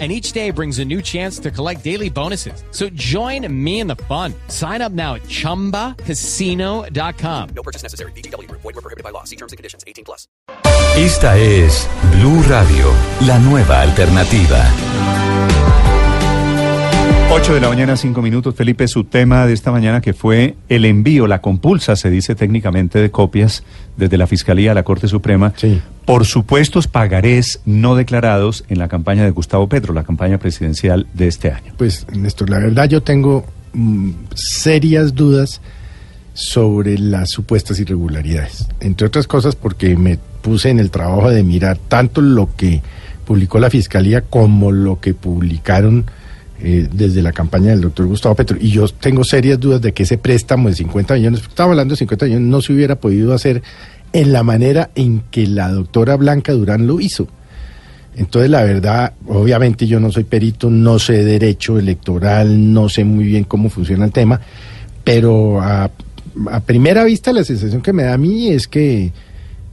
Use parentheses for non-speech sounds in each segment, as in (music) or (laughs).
and each day brings a new chance to collect daily bonuses. So join me in the fun. Sign up now at ChumbaCasino.com. No purchase necessary. BGW. Void were prohibited by law. See terms and conditions. 18 plus. Esta es Blue Radio, la nueva alternativa. 8 de la mañana, 5 minutos. Felipe, su tema de esta mañana que fue el envío, la compulsa, se dice técnicamente, de copias desde la Fiscalía a la Corte Suprema Sí. Por supuestos pagarés no declarados en la campaña de Gustavo Petro, la campaña presidencial de este año. Pues, Néstor, la verdad yo tengo mm, serias dudas sobre las supuestas irregularidades. Entre otras cosas porque me puse en el trabajo de mirar tanto lo que publicó la Fiscalía como lo que publicaron eh, desde la campaña del doctor Gustavo Petro. Y yo tengo serias dudas de que ese préstamo de 50 millones, estaba hablando de 50 millones, no se hubiera podido hacer en la manera en que la doctora Blanca Durán lo hizo. Entonces, la verdad, obviamente yo no soy perito, no sé derecho electoral, no sé muy bien cómo funciona el tema, pero a, a primera vista la sensación que me da a mí es que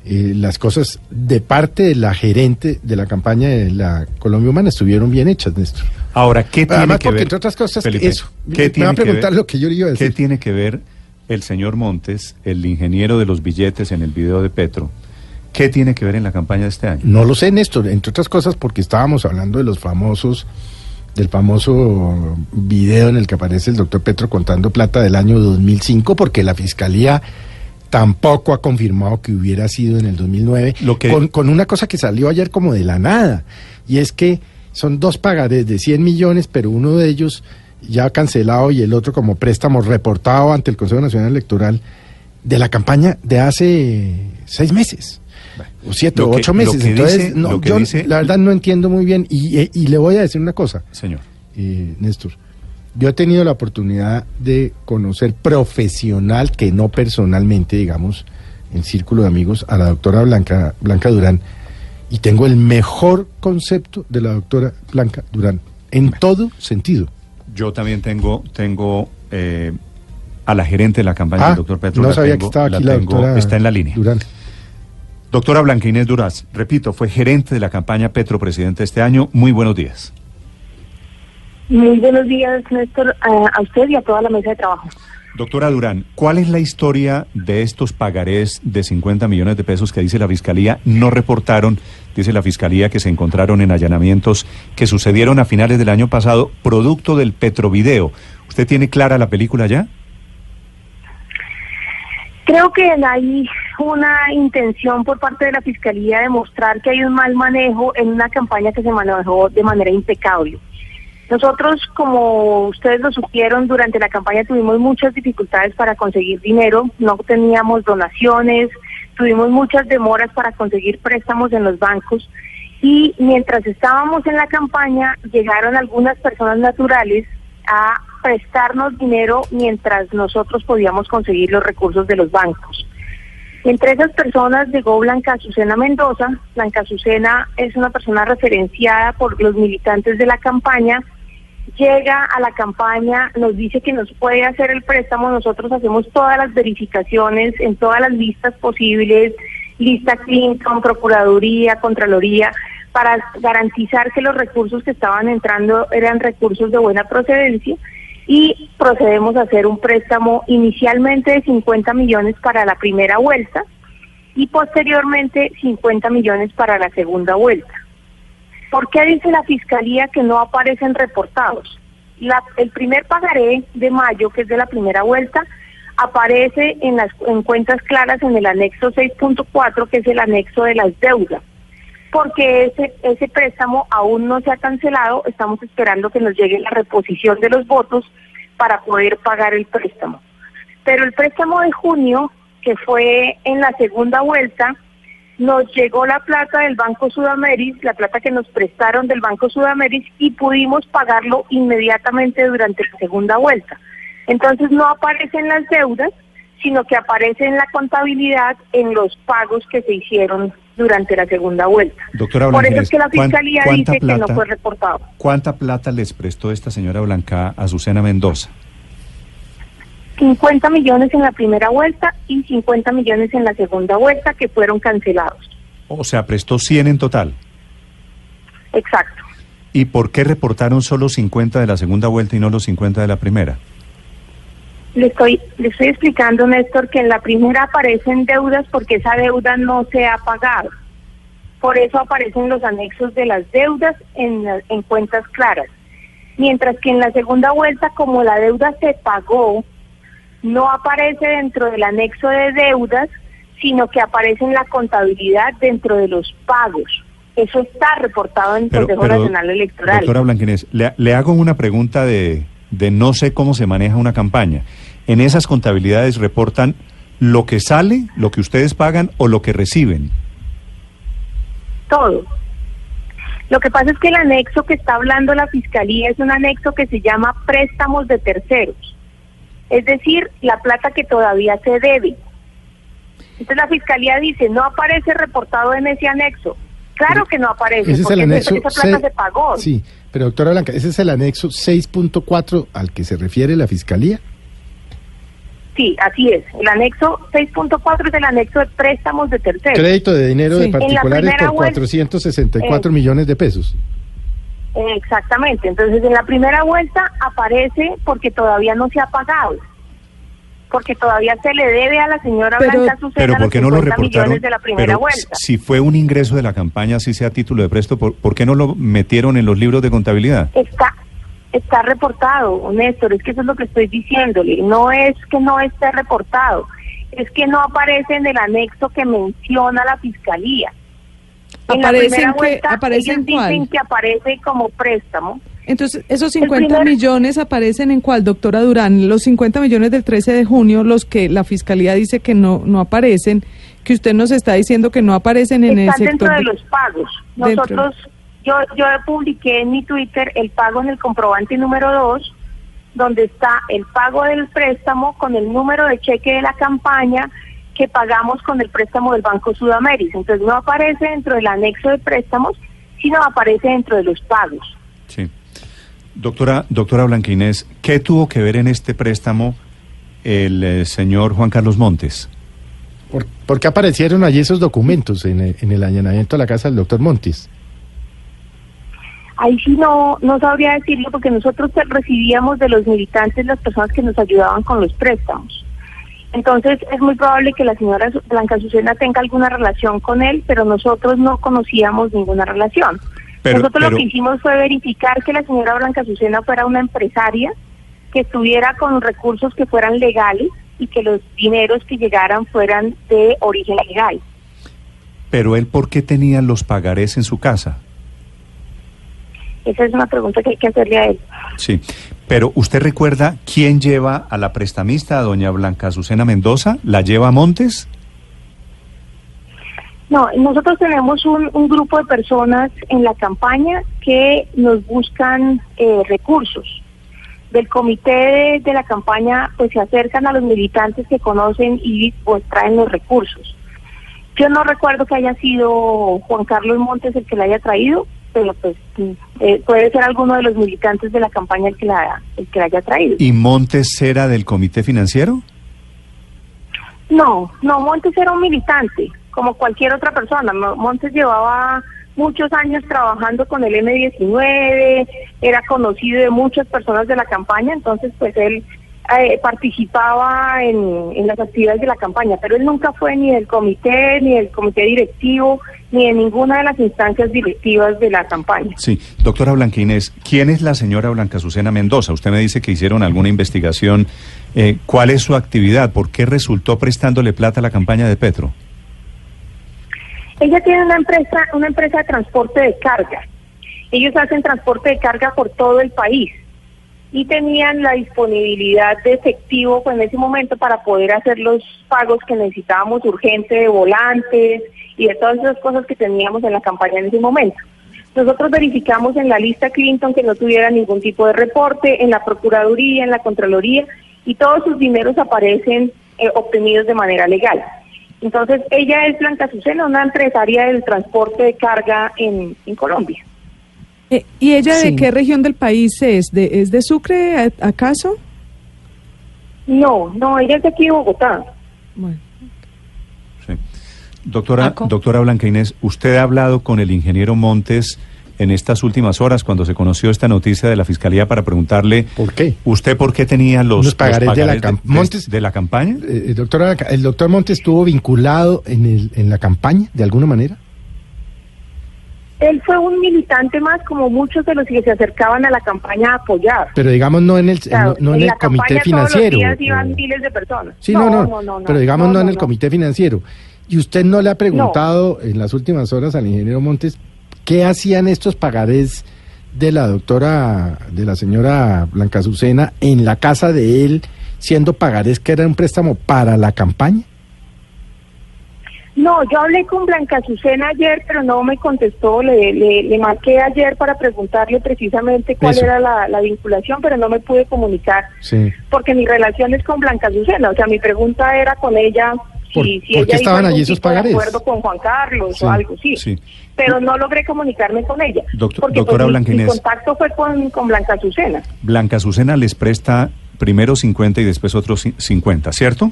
eh, las cosas de parte de la gerente de la campaña de la Colombia Humana estuvieron bien hechas, Néstor. Ahora, ¿qué tiene Además, que porque ver? entre otras cosas, Felipe, eso. ¿qué Me tiene va a que preguntar ver- lo que yo le iba a ¿Qué decir. tiene que ver el señor Montes, el ingeniero de los billetes en el video de Petro? ¿Qué tiene que ver en la campaña de este año? No lo sé, Néstor, entre otras cosas porque estábamos hablando de los famosos, del famoso video en el que aparece el doctor Petro contando plata del año 2005, porque la fiscalía tampoco ha confirmado que hubiera sido en el 2009, Lo que- con, con una cosa que salió ayer como de la nada, y es que son dos pagarés de 100 millones, pero uno de ellos ya cancelado y el otro como préstamo reportado ante el Consejo Nacional Electoral de la campaña de hace seis meses. O siete o ocho meses. Entonces, dice- no, yo dice- la verdad no entiendo muy bien. Y, eh, y le voy a decir una cosa, Señor. eh, Néstor. Yo he tenido la oportunidad de conocer profesional, que no personalmente, digamos, en círculo de amigos, a la doctora Blanca, Blanca Durán. Y tengo el mejor concepto de la doctora Blanca Durán, en todo sentido. Yo también tengo, tengo eh, a la gerente de la campaña Ah, del doctor Petro. no la sabía tengo- que estaba aquí la, tengo- doctora Está en la línea. Durán. Doctora Blanca Inés Duraz, repito, fue gerente de la campaña Petro Presidente este año. Muy buenos días. Muy buenos días, Néstor, a, a usted y a toda la mesa de trabajo. Doctora Durán, ¿cuál es la historia de estos pagarés de 50 millones de pesos que dice la Fiscalía no reportaron? Dice la Fiscalía que se encontraron en allanamientos que sucedieron a finales del año pasado, producto del Petrovideo. ¿Usted tiene clara la película ya? Creo que hay una intención por parte de la Fiscalía de mostrar que hay un mal manejo en una campaña que se manejó de manera impecable. Nosotros, como ustedes lo supieron, durante la campaña tuvimos muchas dificultades para conseguir dinero, no teníamos donaciones, tuvimos muchas demoras para conseguir préstamos en los bancos y mientras estábamos en la campaña llegaron algunas personas naturales a prestarnos dinero mientras nosotros podíamos conseguir los recursos de los bancos. Entre esas personas llegó Blanca Azucena Mendoza. Blanca Azucena es una persona referenciada por los militantes de la campaña. Llega a la campaña, nos dice que nos puede hacer el préstamo. Nosotros hacemos todas las verificaciones en todas las listas posibles, lista Clinton, Procuraduría, Contraloría, para garantizar que los recursos que estaban entrando eran recursos de buena procedencia y procedemos a hacer un préstamo inicialmente de 50 millones para la primera vuelta y posteriormente 50 millones para la segunda vuelta. ¿Por qué dice la Fiscalía que no aparecen reportados? La- el primer pagaré de mayo, que es de la primera vuelta, aparece en las en cuentas claras en el anexo 6.4, que es el anexo de las deudas porque ese, ese préstamo aún no se ha cancelado, estamos esperando que nos llegue la reposición de los votos para poder pagar el préstamo. Pero el préstamo de junio, que fue en la segunda vuelta, nos llegó la plata del Banco Sudameris, la plata que nos prestaron del Banco Sudameris y pudimos pagarlo inmediatamente durante la segunda vuelta. Entonces no aparecen las deudas, sino que aparece en la contabilidad en los pagos que se hicieron durante la segunda vuelta. Doctora Por eso es que la ¿cuán- fiscalía dice que no fue reportado. ¿Cuánta plata les prestó esta señora Blanca a Azucena Mendoza? 50 millones en la primera vuelta y 50 millones en la segunda vuelta que fueron cancelados. O sea, prestó 100 en total. Exacto. ¿Y por qué reportaron solo 50 de la segunda vuelta y no los 50 de la primera? Le estoy, le estoy explicando, Néstor, que en la primera aparecen deudas porque esa deuda no se ha pagado. Por eso aparecen los anexos de las deudas en, en cuentas claras. Mientras que en la segunda vuelta, como la deuda se pagó, no aparece dentro del anexo de deudas, sino que aparece en la contabilidad dentro de los pagos. Eso está reportado en el Pero- Consejo pero, Nacional Electoral. Doctora Blanquines, le, le hago una pregunta de, de no sé cómo se maneja una campaña. ¿En esas contabilidades reportan lo que sale, lo que ustedes pagan o lo que reciben? todo. Lo que pasa es que el anexo que está hablando la Fiscalía es un anexo que se llama préstamos de terceros, es decir, la plata que todavía se debe. Entonces la Fiscalía dice, no aparece reportado en ese anexo. Claro que no aparece, Ese es el anexo. esa, esa plata se- se pagó. Sí, pero doctora Blanca, ese es el anexo 6.4 al que se refiere la fiscalía. Sí, así es. El anexo 6.4 es el anexo de préstamos de terceros. Crédito de dinero Sí. de particulares por vuelta- 464 Eh. millones de pesos. Exactamente. Entonces, en la primera vuelta aparece porque todavía no se ha pagado. Porque todavía se le debe a la señora Pero- Blanca Azucena Pero ¿por los qué no lo 50 reportaron? millones de la primera Pero vuelta. si fue un ingreso de la campaña, así sea a título de presto, ¿por, por qué no lo metieron en los libros de contabilidad? Está está reportado, Néstor, es que eso es lo que estoy diciéndole. No es que no esté reportado, es que no aparece en el anexo que menciona la fiscalía. En la ¿Aparece primera en qué- vuelta, aparece ellos en cuál? que aparece como préstamo. Entonces, esos El 50 primer- millones aparecen en cuál, doctora Durán? Los 50 millones del 13 de junio, los que la fiscalía dice que no, no aparecen, que usted nos está diciendo que no aparecen en el Están sector. dentro de los pagos. Nosotros, yo, yo publiqué en mi Twitter el pago en el comprobante número 2, donde está el pago del préstamo con el número de cheque de la campaña que pagamos con el préstamo del Banco Sudamérica. Entonces no aparece dentro del anexo de préstamos, sino aparece dentro de los pagos. Sí. Doctora, doctora Blanquinés, ¿qué tuvo que ver en este préstamo el eh, señor Juan Carlos Montes? ¿Por, por qué aparecieron allí esos documentos en el, en el allanamiento a la casa del doctor Montis? Ahí sí no, no sabría decirlo porque nosotros recibíamos de los militantes las personas que nos ayudaban con los préstamos. Entonces es muy probable que la señora Blanca Azucena tenga alguna relación con él, pero nosotros no conocíamos ninguna relación. Pero- nosotros pero- lo que hicimos fue verificar que la señora Blanca Azucena fuera una empresaria, que estuviera con recursos que fueran legales y que los dineros que llegaran fueran de origen legal. Pero él, ¿por qué tenía los pagarés en su casa? Esa es una pregunta que hay que hacerle a él. Sí. Pero ¿usted recuerda quién lleva a la prestamista, a doña Blanca Azucena Mendoza? ¿La lleva a Montes? No, nosotros tenemos un, un grupo de personas en la campaña que nos buscan eh, recursos. Del comité de, de la campaña, pues se acercan a los militantes que conocen y pues traen los recursos. Yo no recuerdo que haya sido Juan Carlos Montes el que la haya traído, pero pues mm, eh, puede ser alguno de los militantes de la campaña el que la, el que la haya traído. ¿Y Montes era del comité financiero? No, no, Montes era un militante, como cualquier otra persona. Mo- Montes llevaba muchos años trabajando con el M19, era conocido de muchas personas de la campaña, entonces pues él eh, participaba en, en las actividades de la campaña, pero él nunca fue ni del comité, ni del comité directivo, ni de ninguna de las instancias directivas de la campaña. Sí. Doctora Blanquinés, ¿quién es la señora Blanca Azucena Mendoza? Usted me dice que hicieron alguna investigación. Eh, ¿Cuál es su actividad? ¿Por qué resultó prestándole plata a la campaña de Petro? Ella tiene una empresa, una empresa de transporte de carga. Ellos hacen transporte de carga por todo el país y tenían la disponibilidad de efectivo pues, en ese momento para poder hacer los pagos que necesitábamos urgente de volantes y de todas esas cosas que teníamos en la campaña en ese momento. Nosotros verificamos en la lista Clinton que no tuviera ningún tipo de reporte, en la Procuraduría, en la Contraloría, y todos sus dineros aparecen eh, obtenidos de manera legal. Entonces, ella es Blanca Azucena, una empresaria del transporte de carga en, en Colombia. Eh, ¿Y ella Sí. de qué región del país es? ¿De, ¿Es de Sucre, acaso? No, no, ella es de aquí de Bogotá. Bueno. Sí. Doctora, doctora Blanca Inés, ¿usted ha hablado con el ingeniero Montes en estas últimas horas cuando se conoció esta noticia de la Fiscalía para preguntarle ¿Por qué? usted por qué tenía los, Los pagarés de la de- Montes- de la campaña? Eh, el, doctor, el doctor Montes estuvo vinculado en, el, en la campaña, de alguna manera. Él fue un militante más, como muchos de los que se acercaban a la campaña a apoyar. Pero digamos no en el, no, no en el la comité campaña financiero. Todos los días iban o- miles de personas. Sí, no no, pero digamos no, en el comité financiero. ¿Y usted no le ha preguntado en las últimas horas al ingeniero Montes qué hacían estos pagarés de la doctora, de la señora Blanca Azucena en la casa de él, siendo pagarés que era un préstamo para la campaña? No, yo hablé con Blanca Azucena ayer, pero no me contestó. Le, le, le marqué ayer para preguntarle precisamente cuál Eso. era la, la vinculación, pero no me pude comunicar Sí. porque mi relación es con Blanca Azucena. O sea, mi pregunta era con ella ¿Por- si, si por ella qué hizo estaban allí esos tipo de acuerdo con Juan Carlos Sí, o algo, sí. sí. Pero no logré comunicarme con ella. Doctor- porque doctora pues, mi- contacto fue con, con Blanca Azucena. Blanca Azucena les presta primero 50 y después otros ci- 50, ¿cierto?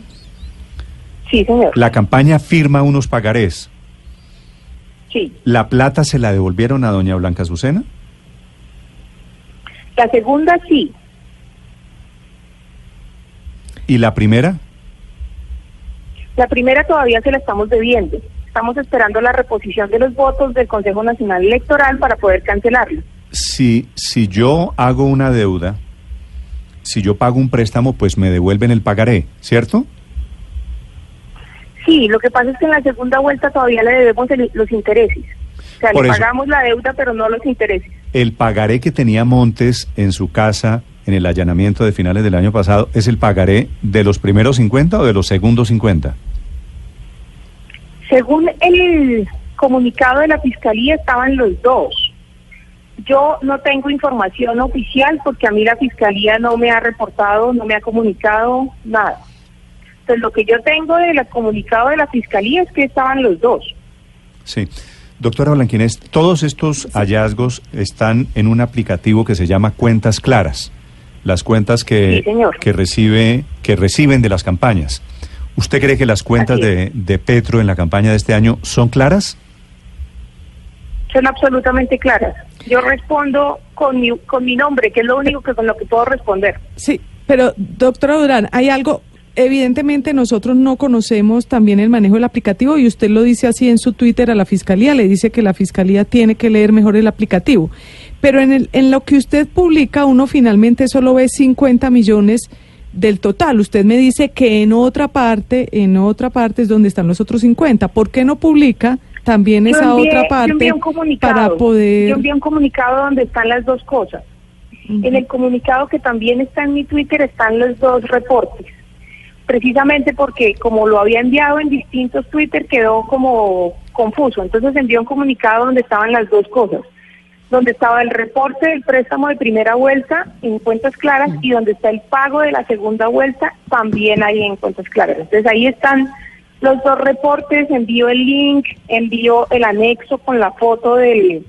Sí, señor. La campaña firma unos pagarés. Sí. ¿La plata se la devolvieron a doña Blanca Azucena? La segunda sí. ¿Y la primera? La primera todavía se la estamos debiendo. Estamos esperando la reposición de los votos del Consejo Nacional Electoral para poder cancelarlo. Si, si yo hago una deuda, si yo pago un préstamo, pues me devuelven el pagaré, ¿cierto? Sí, lo que pasa es que en la segunda vuelta todavía le debemos el- los intereses. O sea, Por le eso. pagamos la deuda, pero no los intereses. El pagaré que tenía Montes en su casa en el allanamiento de finales del año pasado, ¿es el pagaré de los primeros 50 o de los segundos 50? Según el comunicado de la Fiscalía, estaban los dos. Yo no tengo información oficial porque a mí la Fiscalía no me ha reportado, no me ha comunicado nada. Lo que yo tengo del comunicado de la Fiscalía es que estaban los dos. Sí. Doctora Blanquinés, todos estos hallazgos están en un aplicativo que se llama Cuentas Claras, las cuentas que, Sí, que, recibe, que reciben de las campañas. ¿Usted cree que las cuentas de, de Petro en la campaña de este año son claras? Son absolutamente claras. Yo respondo con mi, con mi nombre, que es lo único que con lo que puedo responder. Sí, pero doctora Durán, hay algo, evidentemente nosotros no conocemos también el manejo del aplicativo y usted lo dice así en su Twitter a la Fiscalía, le dice que la Fiscalía tiene que leer mejor el aplicativo. Pero en, el, en lo que usted publica, uno finalmente solo ve 50 millones del total. Usted me dice que en otra parte, en otra parte es donde están los otros 50. ¿Por qué no publica también Yo esa envié- otra yo parte envié un comunicado, para poder... Yo envié un comunicado donde están las dos cosas. En el comunicado que también está en mi Twitter están los dos reportes. Precisamente porque como lo había enviado en distintos Twitter quedó como confuso. Entonces envié un comunicado donde estaban las dos cosas. Donde estaba el reporte del préstamo de primera vuelta en cuentas claras y donde está el pago de la segunda vuelta también ahí en cuentas claras. Entonces ahí están los dos reportes, envío el link, envío el anexo con la foto del,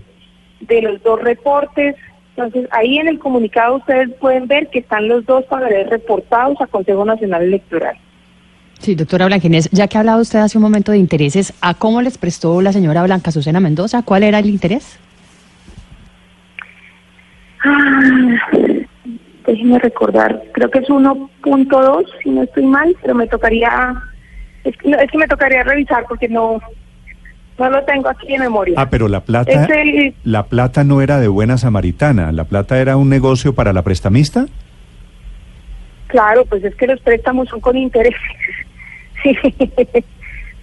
de los dos reportes. Entonces, ahí en el comunicado ustedes pueden ver que están los dos pagarés reportados a Consejo Nacional Electoral. Sí, doctora Blanquinés, ya que ha hablado usted hace un momento de intereses, ¿a cómo les prestó la señora Blanca Azucena Mendoza? ¿Cuál era el interés? Ah, déjenme recordar, creo que es 1.2, si no estoy mal, pero me tocaría, es que, es que me tocaría revisar porque no, no lo tengo aquí en memoria. Ah, pero la plata, el- la plata no era de buena samaritana, la plata era un negocio para la prestamista. Claro, pues es que los préstamos son con intereses. (laughs) Sí,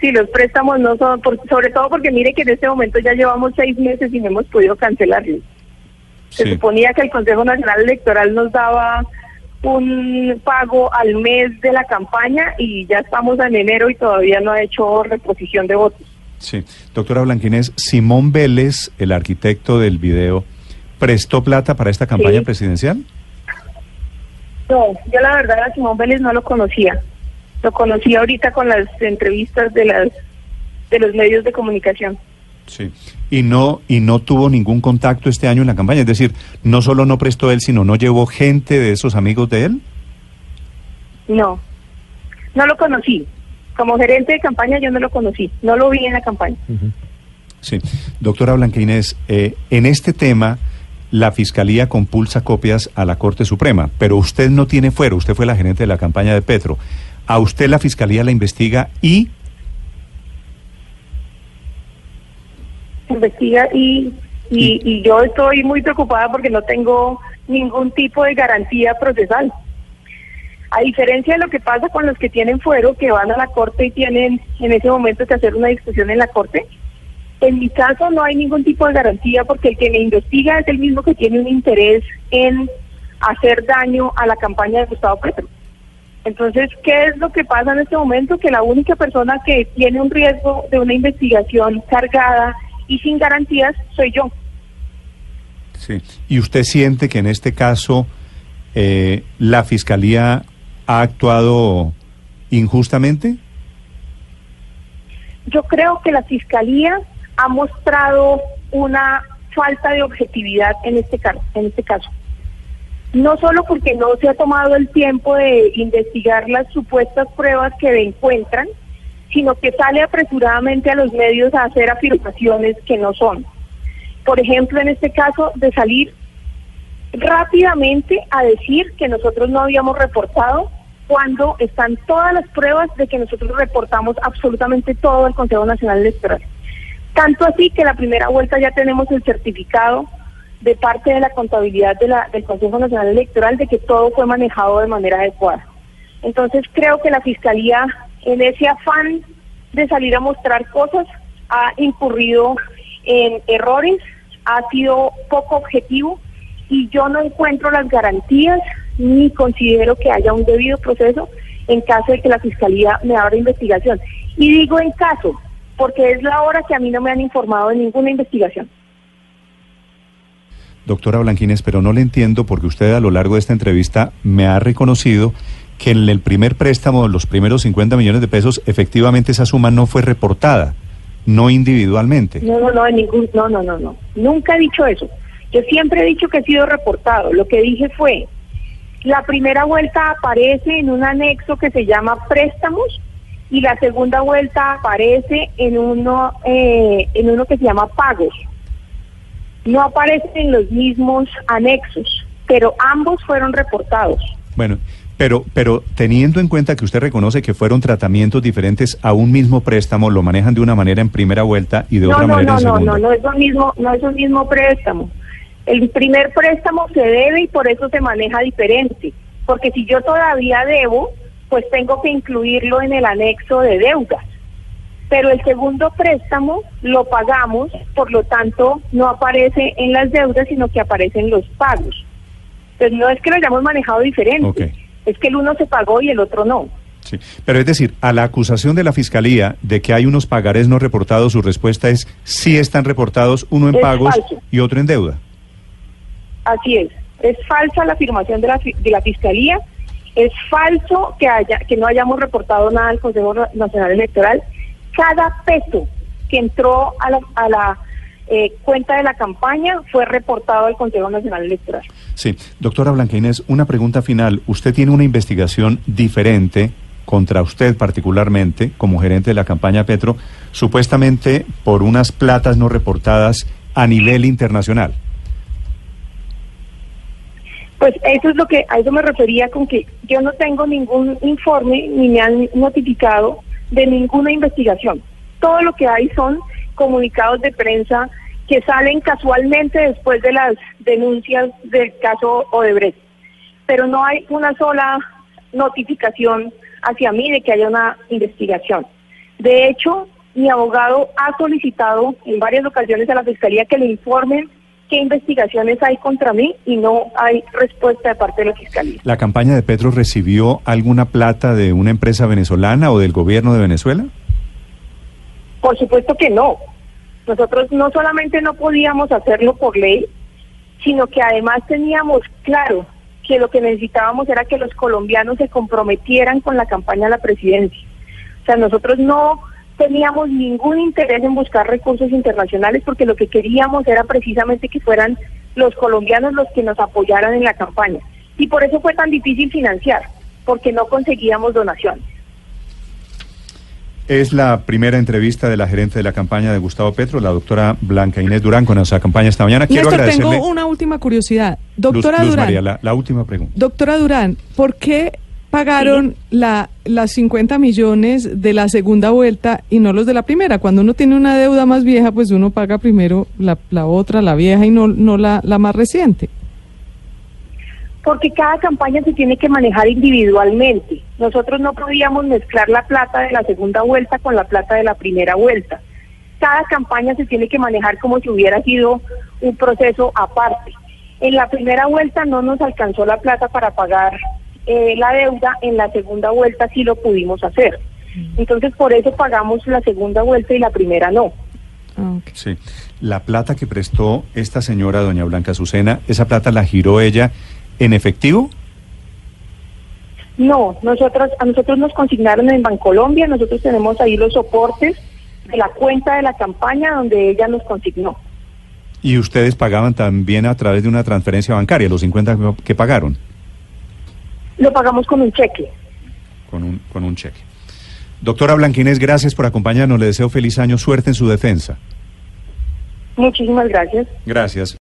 sí los préstamos no son, por- sobre todo porque mire que en este momento ya llevamos seis meses y no hemos podido cancelarlos. Se suponía que el Consejo Nacional Electoral nos daba un pago al mes de la campaña y ya estamos en enero y todavía no ha hecho reposición de votos. Sí. Doctora Blanquinés, Simón Vélez, el arquitecto del video, ¿prestó plata para esta campaña Sí. presidencial? No, yo la verdad a Simón Vélez no lo conocía. Lo conocí ahorita con las entrevistas de las de los medios de comunicación. Sí. Y no y no tuvo ningún contacto este año en la campaña, es decir, no solo no prestó él, sino no llevó gente de esos amigos de él. No, no lo conocí. Como gerente de campaña yo no lo conocí, no lo vi en la campaña. Sí. Doctora Blanca Inés, eh, en este tema la Fiscalía compulsa copias a la Corte Suprema, pero usted no tiene fuero, usted fue la gerente de la campaña de Petro. A usted la Fiscalía la investiga y investiga y, y, y yo estoy muy preocupada porque no tengo ningún tipo de garantía procesal. A diferencia de lo que pasa con los que tienen fuero, que van a la corte y tienen en ese momento que hacer una discusión en la corte, en mi caso no hay ningún tipo de garantía porque el que me investiga es el mismo que tiene un interés en hacer daño a la campaña de Gustavo Petro. Entonces, ¿qué es lo que pasa en este momento? Que la única persona que tiene un riesgo de una investigación cargada y sin garantías soy yo. Sí. ¿Y usted siente que en este caso eh, la Fiscalía ha actuado injustamente? Yo creo que la Fiscalía ha mostrado una falta de objetividad en este caso. En este caso. No solo porque no se ha tomado el tiempo de investigar las supuestas pruebas que encuentran, sino que sale apresuradamente a los medios a hacer afirmaciones que no son. Por ejemplo, en este caso, de salir rápidamente a decir que nosotros no habíamos reportado cuando están todas las pruebas de que nosotros reportamos absolutamente todo al Consejo Nacional Electoral. Tanto así que la primera vuelta ya tenemos el certificado de parte de la contabilidad de la, del Consejo Nacional Electoral de que todo fue manejado de manera adecuada. Entonces creo que la Fiscalía en ese afán de salir a mostrar cosas, ha incurrido en errores, ha sido poco objetivo y yo no encuentro las garantías ni considero que haya un debido proceso en caso de que la Fiscalía me abra investigación. Y digo en caso, porque es la hora que a mí no me han informado de ninguna investigación. Doctora Blanquines, pero no le entiendo porque usted a lo largo de esta entrevista me ha reconocido que en el primer préstamo, los primeros 50 millones de pesos, efectivamente esa suma no fue reportada, no individualmente. No, no, no, ningún, no, no, no, no. Nunca he dicho eso. Yo siempre he dicho que ha sido reportado. Lo que dije fue, la primera vuelta aparece en un anexo que se llama préstamos y la segunda vuelta aparece en uno, eh, en uno que se llama pagos. No aparecen en los mismos anexos, pero ambos fueron reportados. Bueno, pero, pero teniendo en cuenta que usted reconoce que fueron tratamientos diferentes a un mismo préstamo, lo manejan de una manera en primera vuelta y de no, otra no, manera no, en no, segunda. no, no es lo mismo, no es el mismo préstamo. El primer préstamo se debe y por eso se maneja diferente, porque si yo todavía debo, pues tengo que incluirlo en el anexo de deudas. Pero el segundo préstamo lo pagamos, por lo tanto no aparece en las deudas, sino que aparece en los pagos. Entonces no es que lo hayamos manejado diferente, es que el uno se pagó y el otro no. Sí. Pero es decir, a la acusación de la Fiscalía de que hay unos pagarés no reportados, su respuesta es sí están reportados, uno en Es pagos falso. y otro en deuda. Así es. Es falsa la afirmación de la, de la Fiscalía. Es falso que, haya, que no hayamos reportado nada al Consejo Nacional Electoral. Cada peso que entró a la, a la eh, cuenta de la campaña fue reportado al Consejo Nacional Electoral. Sí, doctora Blanca una pregunta final. Usted tiene una investigación diferente contra usted particularmente como gerente de la campaña Petro, supuestamente por unas platas no reportadas a nivel internacional. Pues eso es lo que, a eso me refería con que yo no tengo ningún informe ni me han notificado de ninguna investigación. Todo lo que hay son comunicados de prensa que salen casualmente después de las denuncias del caso Odebrecht. Pero no hay una sola notificación hacia mí de que haya una investigación. De hecho, mi abogado ha solicitado en varias ocasiones a la Fiscalía que le informen qué investigaciones hay contra mí y no hay respuesta de parte de la Fiscalía. ¿La campaña de Petro recibió alguna plata de una empresa venezolana o del gobierno de Venezuela? Por supuesto que no. Nosotros no solamente no podíamos hacerlo por ley, sino que además teníamos claro que lo que necesitábamos era que los colombianos se comprometieran con la campaña a la presidencia. O sea, nosotros no teníamos ningún interés en buscar recursos internacionales porque lo que queríamos era precisamente que fueran los colombianos los que nos apoyaran en la campaña. Y por eso fue tan difícil financiar, porque no conseguíamos donaciones. Es la primera entrevista de la gerente de la campaña de Gustavo Petro, la doctora Blanca Inés Durán, con esa campaña esta mañana. Quiero Néstor, agradecerle. tengo una última curiosidad. Luz- Doctora Luz Durán, María, la, la última pregunta. doctora Durán, ¿por qué pagaron la, las 50 millones de la segunda vuelta y no los de la primera? Cuando uno tiene una deuda más vieja, pues uno paga primero la, la otra, la vieja, y no, no la, la más reciente. porque cada campaña se tiene que manejar individualmente. Nosotros no podíamos mezclar la plata de la segunda vuelta con la plata de la primera vuelta. Cada campaña se tiene que manejar como si hubiera sido un proceso aparte. En la primera vuelta no nos alcanzó la plata para pagar eh, la deuda, en la segunda vuelta sí lo pudimos hacer. Entonces por eso pagamos la segunda vuelta y la primera no. Ah. Sí. La plata que prestó esta señora, doña Blanca Azucena, ¿esa plata la giró ella en efectivo? No, nosotros, a nosotros nos consignaron en Bancolombia, nosotros tenemos ahí los soportes de la cuenta de la campaña donde ella nos consignó. Y ustedes pagaban también a través de una transferencia bancaria, los 50 que- que pagaron, Lo pagamos con un cheque. con un, con un cheque. Doctora Blanquinés, gracias por acompañarnos. Le deseo feliz año, suerte en su defensa. Muchísimas gracias. Gracias.